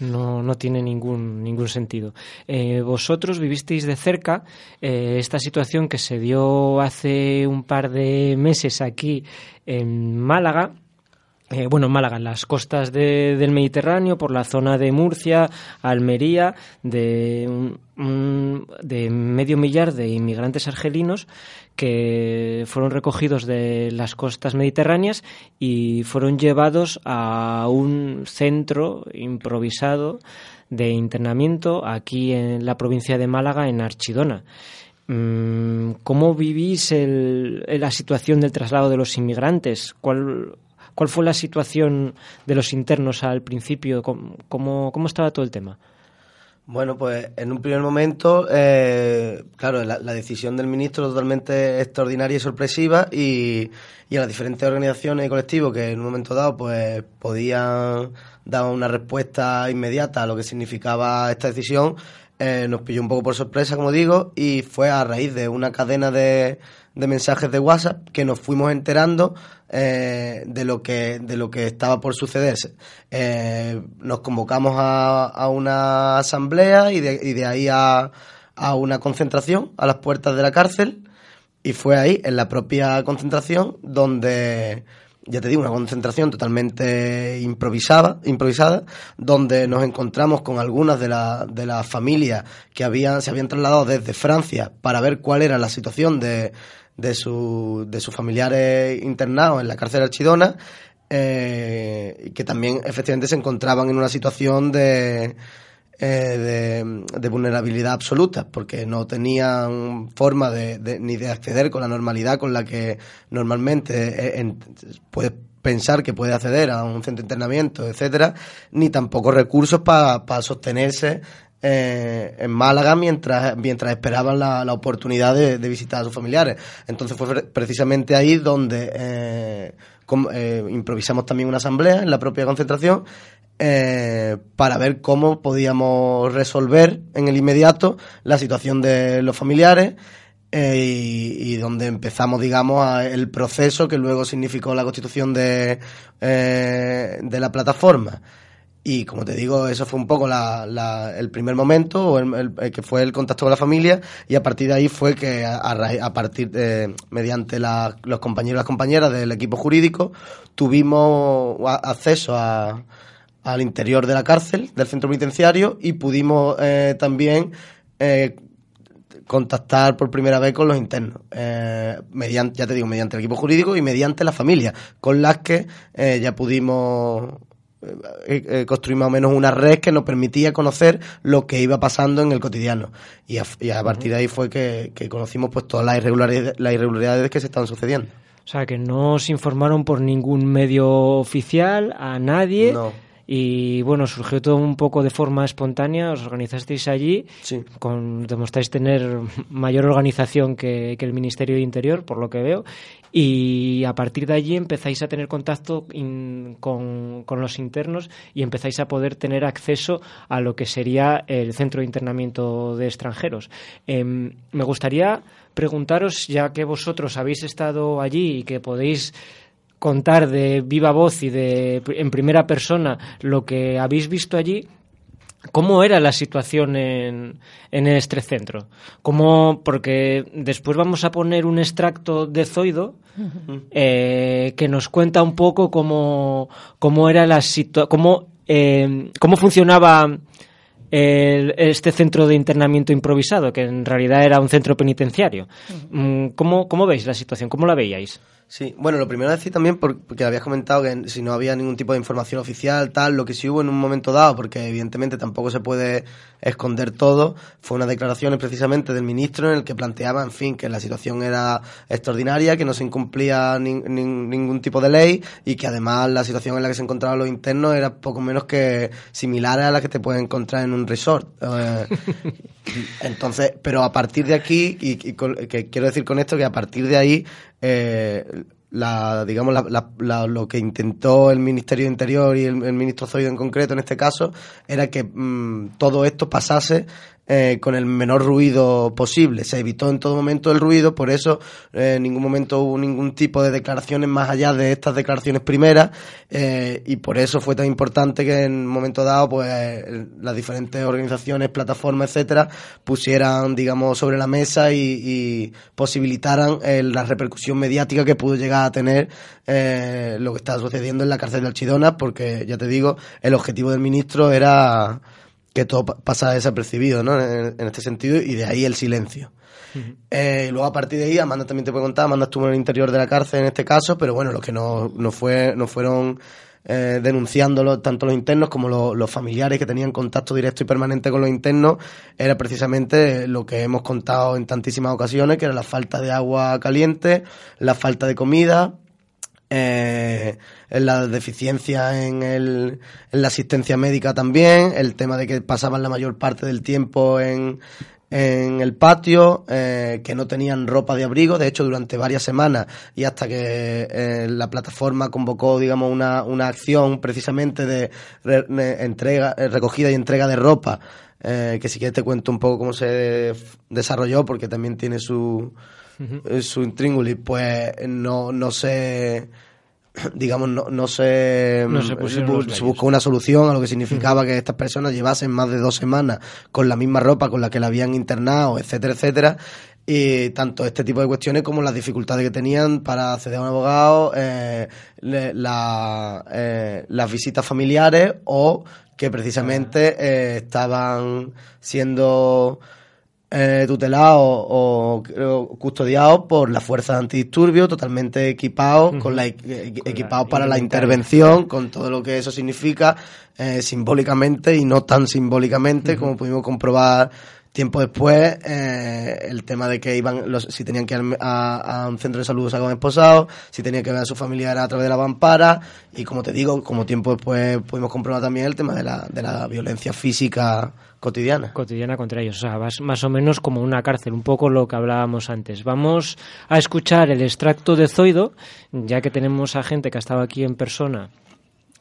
No, no tiene ningún, ningún sentido. Eh, vosotros vivisteis de cerca eh, esta situación que se dio hace un par de meses aquí en Málaga eh, bueno, Málaga, en las costas del Mediterráneo, por la zona de Murcia, Almería, de, de medio millar de inmigrantes argelinos que fueron recogidos de las costas mediterráneas y fueron llevados a un centro improvisado de internamiento aquí en la provincia de Málaga, en Archidona. Mm, ¿Cómo vivís la situación del traslado de los inmigrantes? ¿Cuál, ¿Cuál fue la situación de los internos al principio? ¿Cómo, cómo, estaba todo el tema? Bueno, pues en un primer momento, eh, claro, la, decisión del ministro totalmente extraordinaria y sorpresiva y, y, a las diferentes organizaciones y colectivos que en un momento dado pues podían dar una respuesta inmediata a lo que significaba esta decisión, eh, nos pilló un poco por sorpresa, como digo, y fue a raíz de una cadena de, de mensajes de WhatsApp que nos fuimos enterando eh, de lo que de lo que estaba por sucederse. Eh, nos convocamos a, a una asamblea y de, y de ahí a, a una concentración a las puertas de la cárcel y fue ahí en la propia concentración donde ya te digo, una concentración totalmente improvisada, improvisada, donde nos encontramos con algunas de, de las familias que habían, se habían trasladado desde Francia para ver cuál era la situación de, de, su, de sus familiares internados en la cárcel de Archidona, eh, que también efectivamente se encontraban en una situación de, eh, de, vulnerabilidad absoluta, porque no tenían forma de, ni de acceder con la normalidad con la que normalmente eh, puedes pensar que puede acceder a un centro de internamiento, etcétera, ni tampoco recursos para sostenerse eh, en Málaga mientras, mientras esperaban la, la oportunidad de, visitar a sus familiares. Entonces fue precisamente ahí donde eh, eh, improvisamos también una asamblea en la propia concentración para ver cómo podíamos resolver en el inmediato la situación de los familiares. y, donde empezamos, digamos, el proceso que luego significó la constitución de, de la plataforma. Y como te digo, eso fue un poco el primer momento, que fue el contacto con la familia, y a partir de ahí fue que, a, partir de, mediante los compañeros y las compañeras del equipo jurídico, tuvimos acceso al interior de la cárcel, del centro penitenciario, y pudimos eh, también eh, contactar por primera vez con los internos, eh, mediante, ya te digo, mediante el equipo jurídico y mediante la familia, con las que ya pudimos eh, eh, construir más o menos una red que nos permitía conocer lo que iba pasando en el cotidiano. Y a, partir de ahí fue que, conocimos pues todas las irregularidades, las irregularidades que se estaban sucediendo. O sea, que no os informaron por ningún medio oficial a nadie. Y bueno, surgió todo un poco de forma espontánea, os organizasteis allí, con, demostráis tener mayor organización que, el Ministerio de Interior, por lo que veo, y a partir de allí empezáis a tener contacto con, los internos y empezáis a poder tener acceso a lo que sería el centro de internamiento de extranjeros. Em, me gustaría preguntaros, ya que vosotros habéis estado allí y que podéis contar de viva voz y de en primera persona lo que habéis visto allí, ¿Cómo era la situación en, en este centro? ¿Cómo, porque después vamos a poner un extracto de Zoido eh, que nos cuenta un poco cómo, cómo era la cómo, eh, cómo funcionaba este centro de internamiento improvisado, que en realidad era un centro penitenciario. Mm, ¿Cómo, ¿Cómo veis la situación? ¿Cómo la veíais? Sí, bueno, lo primero decir también, porque habías comentado que si no había ningún tipo de información oficial, tal, lo que sí hubo en un momento dado, porque evidentemente tampoco se puede esconder todo, fue una declaración precisamente del ministro en el que planteaba, en fin, que la situación era extraordinaria, que no se incumplía ningún tipo de ley y que además la situación en la que se encontraban los internos era poco menos que similar a la que te puedes encontrar en un resort. Eh, entonces, pero a partir de aquí, y, que quiero decir con esto que a partir de ahí eh, la, digamos, la, lo que intentó el Ministerio de Interior y el, ministro Zoido en concreto en este caso era que mm, todo esto pasase eh, con el menor ruido posible. Se evitó en todo momento el ruido, por eso eh, en ningún momento hubo ningún tipo de declaraciones más allá de estas declaraciones primeras eh, y por eso fue tan importante que en un momento dado pues las diferentes organizaciones, plataformas, etcétera, pusieran digamos sobre la mesa y, posibilitaran la repercusión mediática que pudo llegar a tener lo que está sucediendo en la cárcel de Alchidona, porque ya te digo, el objetivo del ministro era que todo pasa desapercibido, ¿no? En, este sentido, y de ahí el silencio. Eh, y luego a partir de ahí, Amanda también te puede contar, Amanda estuvo en el interior de la cárcel en este caso, pero bueno, los que no, no, fue, no fueron eh, denunciándolo, tanto los internos como los, familiares que tenían contacto directo y permanente con los internos, era precisamente lo que hemos contado en tantísimas ocasiones, que era la falta de agua caliente, la falta de comida, eh, la deficiencia en, el, en la asistencia médica también, el tema de que pasaban la mayor parte del tiempo en, en el patio, eh, que no tenían ropa de abrigo, de hecho durante varias semanas y hasta que eh, la plataforma convocó, digamos, una, una acción precisamente de entrega, recogida y entrega de ropa, eh, que si quieres te cuento un poco cómo se desarrolló porque también tiene su, su intríngulis, pues no, no se digamos, no, no se, se, buscó una solución a lo que significaba que estas personas llevasen más de dos semanas con la misma ropa con la que la habían internado, etcétera, etcétera. Y tanto este tipo de cuestiones como las dificultades que tenían para acceder a un abogado, eh, la, eh, las visitas familiares o que precisamente eh, estaban siendo eh, tutelados o, custodiados por la fuerza de antidisturbios, totalmente equipados, con la, equipados para la intervención, con todo lo que eso significa eh, simbólicamente y no tan simbólicamente, como pudimos comprobar Tiempo después, eh, el tema de que iban, los, si tenían que ir a, un centro de salud se esposados, si tenían que ver a su familia a través de la vampara, y como te digo, como tiempo después pudimos comprobar también el tema de la, de la violencia física cotidiana. Cotidiana contra ellos, o sea, más o menos como una cárcel, un poco lo que hablábamos antes. Vamos a escuchar el extracto de Zoido, ya que tenemos a gente que ha estado aquí en persona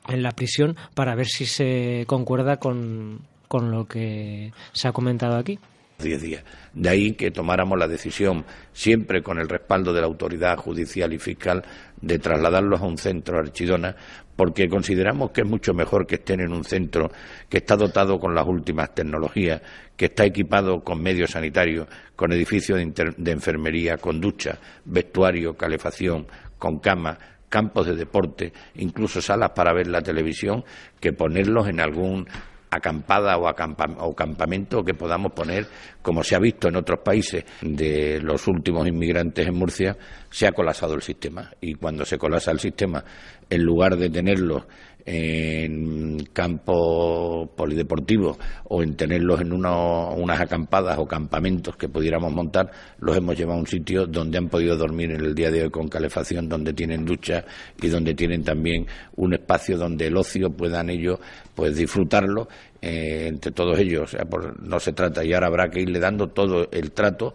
en la prisión, para ver si se concuerda con con lo que se ha comentado aquí. Diez días. De ahí que tomáramos la decisión, siempre con el respaldo de la autoridad judicial y fiscal, de trasladarlos a un centro Archidona, porque consideramos que es mucho mejor que estén en un centro que está dotado con las últimas tecnologías, que está equipado con medios sanitarios, con edificios de, enfermería, con ducha, vestuario, calefacción, con cama, campos de deporte, incluso salas para ver la televisión, que ponerlos en algún acampada o, campamento que podamos poner, como se ha visto en otros países de los últimos inmigrantes en Murcia, se ha colapsado el sistema. Y cuando se colapsa el sistema, en lugar de tenerlos en campos polideportivos o en tenerlos en unas acampadas o campamentos que pudiéramos montar, los hemos llevado a un sitio donde han podido dormir en el día de hoy con calefacción, donde tienen ducha y donde tienen también un espacio donde el ocio puedan ellos pues disfrutarlo eh, entre todos ellos. O sea, no se trata y ahora habrá que irle dando todo el trato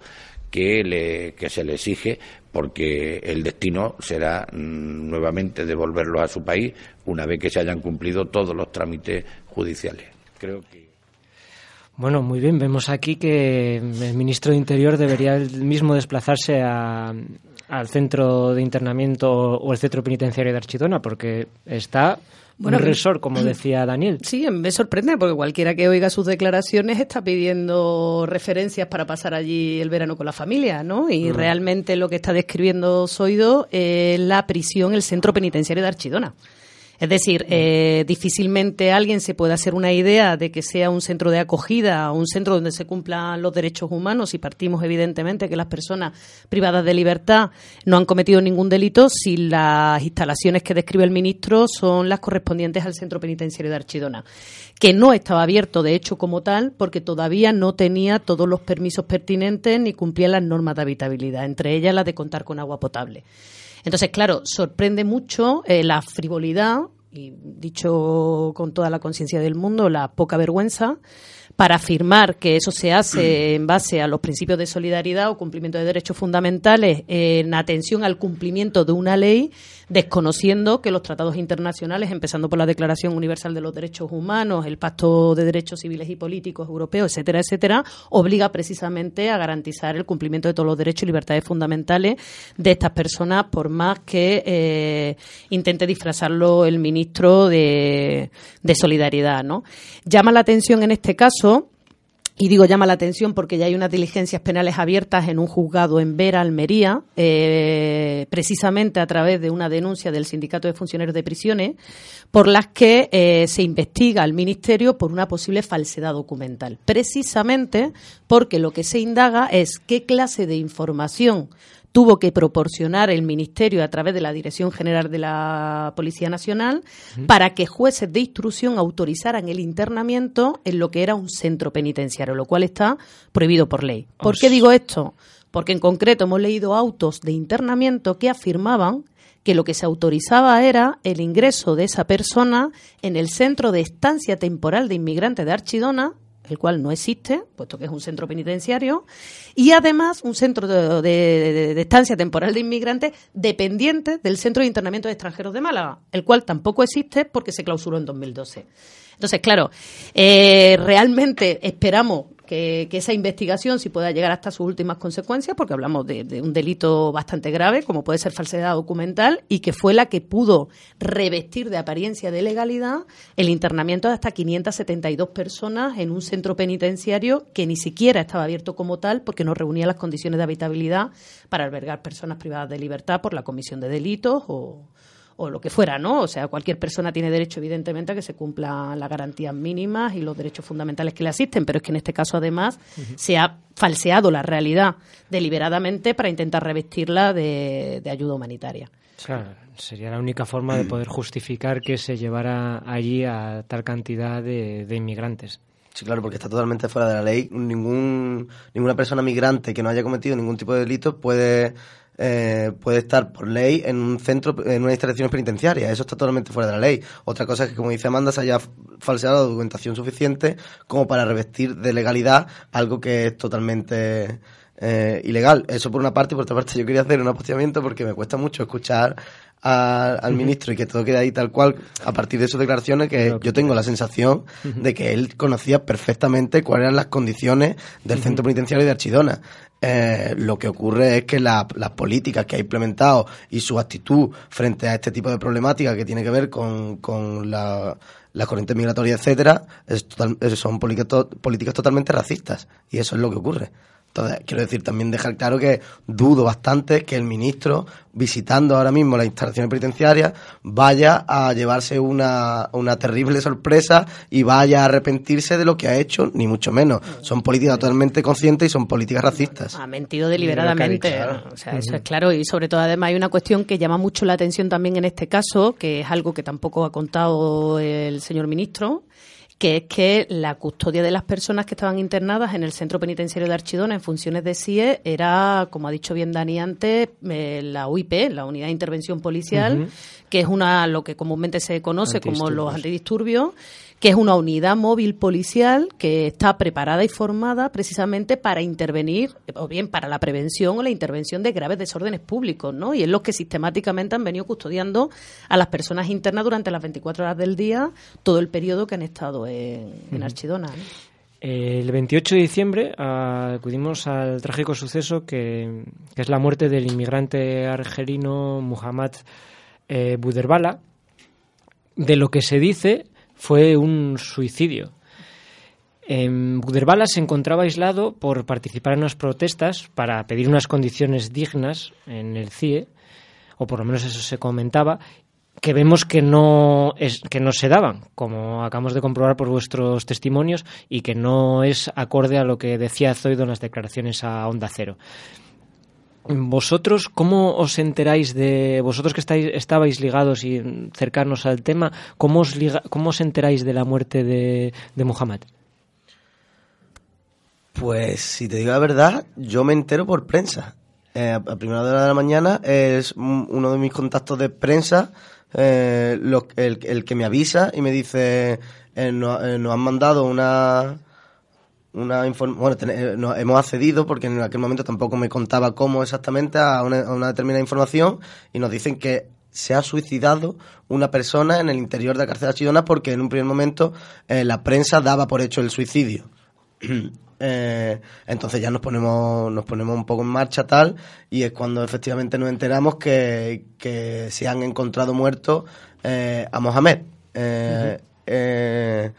que, le, que se le exige porque el destino será mm, nuevamente devolverlos a su país una vez que se hayan cumplido todos los trámites judiciales. Creo que. Bueno, muy bien. Vemos aquí que el ministro de Interior debería mismo desplazarse al centro de internamiento o el centro penitenciario de Archidona, porque está bueno, un resort, como decía Daniel. Sí, me sorprende porque cualquiera que oiga sus declaraciones está pidiendo referencias para pasar allí el verano con la familia, ¿no? Y mm. realmente lo que está describiendo Soido es la prisión, el centro penitenciario de Archidona. Es decir, eh, difícilmente alguien se puede hacer una idea de que sea un centro de acogida, un centro donde se cumplan los derechos humanos y partimos evidentemente que las personas privadas de libertad no han cometido ningún delito si las instalaciones que describe el ministro son las correspondientes al centro penitenciario de Archidona, que no estaba abierto de hecho como tal porque todavía no tenía todos los permisos pertinentes ni cumplía las normas de habitabilidad, entre ellas la de contar con agua potable. Entonces, claro, sorprende mucho eh, la frivolidad y dicho con toda la conciencia del mundo, la poca vergüenza para afirmar que eso se hace en base a los principios de solidaridad o cumplimiento de derechos fundamentales en atención al cumplimiento de una ley, desconociendo que los tratados internacionales, empezando por la Declaración Universal de los Derechos Humanos, el Pacto de Derechos Civiles y Políticos Europeo, etcétera, etcétera, obliga precisamente a garantizar el cumplimiento de todos los derechos y libertades fundamentales de estas personas, por más que eh, intente disfrazarlo el ministro de, de Solidaridad. ¿no? Llama la atención en este y digo llama la atención porque ya hay unas diligencias penales abiertas en un juzgado en Vera, Almería, eh, precisamente a través de una denuncia del Sindicato de Funcionarios de Prisiones, por las que eh, se investiga al Ministerio por una posible falsedad documental. Precisamente porque lo que se indaga es qué clase de información tuvo que proporcionar el Ministerio a través de la Dirección General de la Policía Nacional para que jueces de instrucción autorizaran el internamiento en lo que era un centro penitenciario, lo cual está prohibido por ley. ¿Por qué digo esto? Porque en concreto hemos leído autos de internamiento que afirmaban que lo que se autorizaba era el ingreso de esa persona en el centro de estancia temporal de inmigrantes de Archidona, el cual no existe, puesto que es un centro penitenciario, y además un centro de, estancia temporal de inmigrantes dependiente del Centro de Internamiento de Extranjeros de Málaga, el cual tampoco existe porque se clausuró en 2012. Entonces, claro, eh, realmente esperamos que, esa investigación sí pueda llegar hasta sus últimas consecuencias, porque hablamos de, un delito bastante grave, como puede ser falsedad documental, y que fue la que pudo revestir de apariencia de legalidad el internamiento de hasta 572 personas en un centro penitenciario que ni siquiera estaba abierto como tal, porque no reunía las condiciones de habitabilidad para albergar personas privadas de libertad por la comisión de delitos o o lo que fuera, ¿no? O sea, cualquier persona tiene derecho, evidentemente, a que se cumplan las garantías mínimas y los derechos fundamentales que le asisten, pero es que en este caso, además, se ha falseado la realidad deliberadamente para intentar revestirla de, ayuda humanitaria. Claro, sería la única forma de poder justificar que se llevara allí a tal cantidad de, de inmigrantes. Sí, claro, porque está totalmente fuera de la ley. Ningún, ninguna persona migrante que no haya cometido ningún tipo de delito puede eh, puede estar por ley en un centro, en una instalación penitenciaria. Eso está totalmente fuera de la ley. Otra cosa es que, como dice Amanda, se haya falseado la documentación suficiente como para revestir de legalidad algo que es totalmente eh, ilegal. Eso por una parte, y por otra parte yo quería hacer un apostillamiento porque me cuesta mucho escuchar al ministro y que todo quede ahí tal cual, a partir de sus declaraciones, que yo tengo la sensación de que él conocía perfectamente cuáles eran las condiciones del centro penitenciario de Archidona. Eh, lo que ocurre es que las políticas que ha implementado y su actitud frente a este tipo de problemática que tiene que ver con, con la, las corrientes migratorias, etcétera, son políticas totalmente racistas. Y eso es lo que ocurre. Entonces, quiero decir, también dejar claro que dudo bastante que el ministro, visitando ahora mismo las instalaciones penitenciarias, vaya a llevarse una, una terrible sorpresa y vaya a arrepentirse de lo que ha hecho, ni mucho menos. Son políticas totalmente conscientes y son políticas racistas. Ha mentido deliberadamente. O sea, eso es claro. Y sobre todo, además, hay una cuestión que llama mucho la atención también en este caso, que es algo que tampoco ha contado el señor ministro, que es que la custodia de las personas que estaban internadas en el centro penitenciario de Archidona en funciones de CIE era, como ha dicho bien Dani antes, eh, la UIP, la Unidad de Intervención Policial, que es una lo que comúnmente se conoce como los antidisturbios que es una unidad móvil policial que está preparada y formada precisamente para intervenir, o bien para la prevención o la intervención de graves desórdenes públicos, ¿no? Y es los que sistemáticamente han venido custodiando a las personas internas durante las 24 horas del día, todo el periodo que han estado en, Archidona. El 28 de diciembre acudimos al trágico suceso que, es la muerte del inmigrante argelino Muhammad eh, Buderbala. De lo que se dice fue un suicidio. En Buderbala se encontraba aislado por participar en unas protestas para pedir unas condiciones dignas en el CIE, o por lo menos eso se comentaba, que vemos que no, es, que no se daban, como acabamos de comprobar por vuestros testimonios, y que no es acorde a lo que decía Zoido en las declaraciones a Onda Cero. ¿Vosotros cómo os enteráis de, vosotros que estáis, estabais ligados y cercanos al tema, cómo os, cómo os enteráis de la muerte de, de Muhammad? Pues si te digo la verdad, yo me entero por prensa. Eh, a primera hora de la mañana es uno de mis contactos de prensa eh, el, que me avisa y me dice, eh, nos, han mandado una una bueno, hemos accedido porque en aquel momento tampoco me contaba cómo exactamente a una, determinada información y nos dicen que se ha suicidado una persona en el interior de la cárcel de Chidona porque en un primer momento la prensa daba por hecho el suicidio. Eh, entonces ya nos ponemos, nos ponemos un poco en marcha tal y es cuando efectivamente nos enteramos que, se han encontrado muertos eh, a Mohamed. Eh,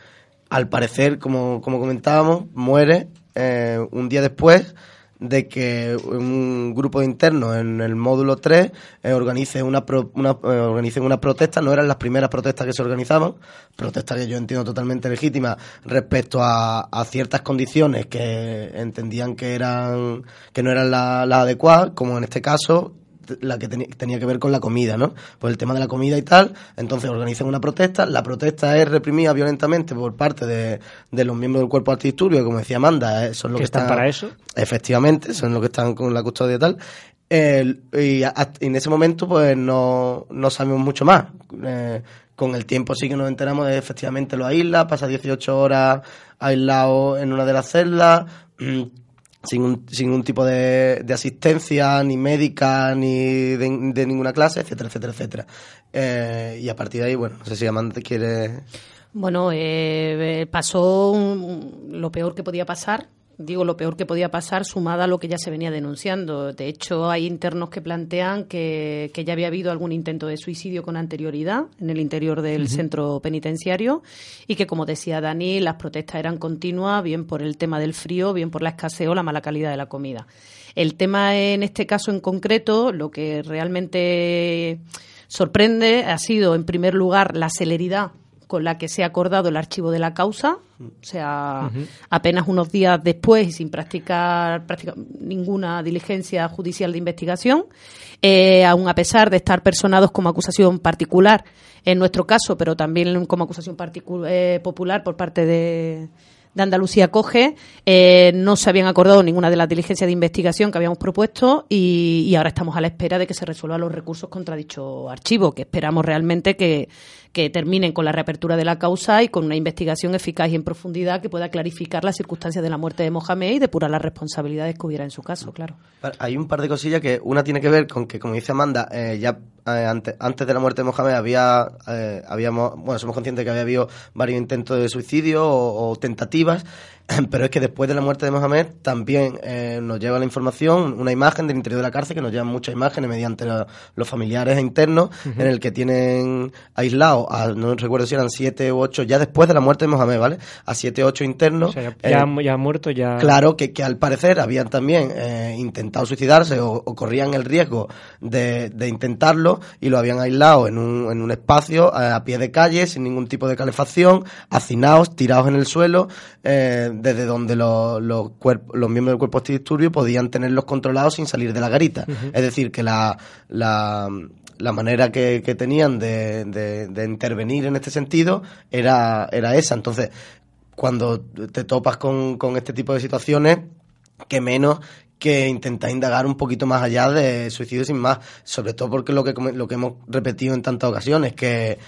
al parecer, como, como comentábamos, muere un día después de que un grupo de internos en el módulo 3 eh, organice una, una eh, una protesta, no eran las primeras protestas que se organizaban, protestas que yo entiendo totalmente legítimas respecto a, ciertas condiciones que entendían que eran que no eran las adecuadas, como en este caso la que tenía que ver con la comida, ¿no? Pues el tema de la comida y tal, entonces organizan una protesta, la protesta es reprimida violentamente por parte de, los miembros del cuerpo antidisturbio, como decía Amanda, eh, son los que, están, para eso. Efectivamente, son los que están con la custodia y tal. y, en ese momento pues no, no sabemos mucho más. Eh, con el tiempo sí que nos enteramos de efectivamente lo aísla, pasa 18 horas aislado en una de las celdas, sin, sin un tipo de, asistencia, ni médica, ni de, ninguna clase, etcétera, etcétera, etcétera. Eh, y a partir de ahí, bueno, no sé si Amanda quiere... Bueno, eh, pasó lo peor que podía pasar, digo, lo peor que podía pasar sumada a lo que ya se venía denunciando. De hecho, hay internos que plantean que, ya había habido algún intento de suicidio con anterioridad en el interior del centro penitenciario y que, como decía Dani, las protestas eran continuas, bien por el tema del frío, bien por la escasez o la mala calidad de la comida. El tema en este caso en concreto, lo que realmente sorprende ha sido, en primer lugar, la celeridad con la que se ha acordado el archivo de la causa, o sea, apenas unos días después y sin practicar, ninguna diligencia judicial de investigación, eh, aun a pesar de estar personados como acusación particular, en nuestro caso, pero también como acusación eh, popular por parte de, de Andalucía Coge. Eh, no se habían acordado ninguna de las diligencias de investigación que habíamos propuesto y, ahora estamos a la espera de que se resuelvan los recursos contra dicho archivo, que esperamos realmente que, que terminen con la reapertura de la causa y con una investigación eficaz y en profundidad que pueda clarificar las circunstancias de la muerte de Mohamed y depurar las responsabilidades que hubiera en su caso, claro. Hay un par de cosillas que una tiene que ver con que, como dice Amanda, eh, ya eh, antes, de la muerte de Mohamed había, eh, habíamos, bueno, somos conscientes de que había habido varios intentos de suicidio o tentativas Pero es que después de la muerte de Mohamed también eh, nos lleva la información, una imagen del interior de la cárcel, que nos llevan muchas imágenes mediante los familiares internos, en el que tienen aislados, a, no recuerdo si eran siete u ocho, ya después de la muerte de Mohamed, ¿vale? A siete u ocho internos. ya, ya, muerto, ya. Claro, que, que al parecer habían también eh, intentado suicidarse o, corrían el riesgo de, de, intentarlo y lo habían aislado en un, en un espacio a, pie de calle, sin ningún tipo de calefacción, hacinados, tirados en el suelo. Eh, desde donde los, los, los miembros del cuerpo antidisturbio podían tenerlos controlados sin salir de la garita. Es decir, que la, la, la manera que, que tenían de, de, intervenir en este sentido era, era esa. Entonces, cuando te topas con, con este tipo de situaciones, que menos que intentar indagar un poquito más allá de suicidio sin más, sobre todo porque lo que, lo que hemos repetido en tantas ocasiones, que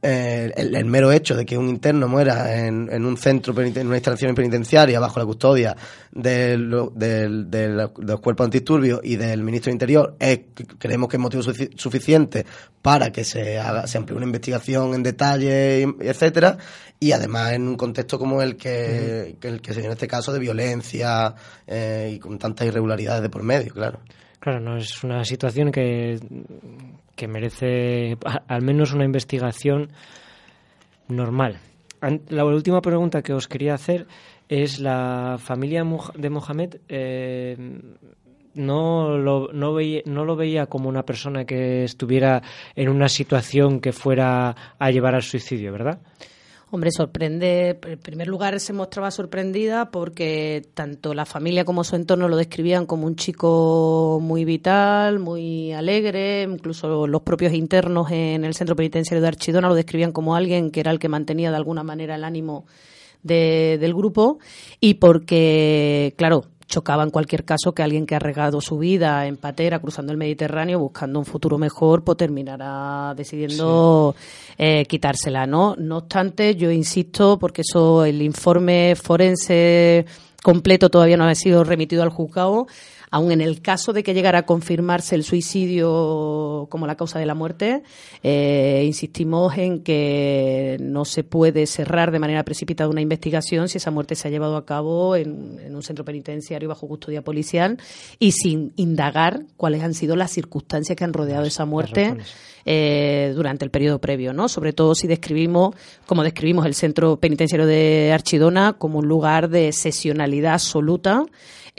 eh, el, mero hecho de que un interno muera en, en un centro, en una instalación penitenciaria bajo la custodia de, los cuerpos antidisturbios y del ministro de Interior, es, creemos que es motivo suficiente para que se haga, se amplíe una investigación en detalle, etcétera, y además en un contexto como el que, el que se en este caso de violencia eh, y con tantas irregularidades de por medio, claro. Claro, no es una situación que que merece al menos una investigación normal. La última pregunta que os quería hacer es la familia de Mohamed eh, no lo, no, veía, no lo veía como una persona que estuviera en una situación que fuera a llevar al suicidio, ¿verdad? Hombre, sorprende. En primer lugar, se mostraba sorprendida porque tanto la familia como su entorno lo describían como un chico muy vital, muy alegre. Incluso los propios internos en el centro penitenciario de Archidona lo describían como alguien que era el que mantenía de alguna manera el ánimo del grupo y porque, claro, chocaba en cualquier caso que alguien que ha regado su vida en patera cruzando el Mediterráneo buscando un futuro mejor pues terminará decidiendo eh, quitársela no no obstante yo insisto porque eso el informe forense completo todavía no ha sido remitido al juzgado aun en el caso de que llegara a confirmarse el suicidio como la causa de la muerte, eh, insistimos en que no se puede cerrar de manera precipitada una investigación si esa muerte se ha llevado a cabo en, un centro penitenciario bajo custodia policial y sin indagar cuáles han sido las circunstancias que han rodeado esa muerte eh, durante el periodo previo, ¿no? Sobre todo si describimos, como describimos el centro penitenciario de Archidona, como un lugar de sesionalidad absoluta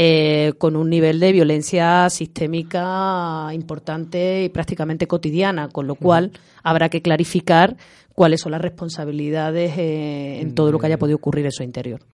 eh, con un nivel de violencia sistémica importante y prácticamente cotidiana, con lo cual habrá que clarificar cuáles son las responsabilidades eh, en todo lo que haya podido ocurrir en su interior.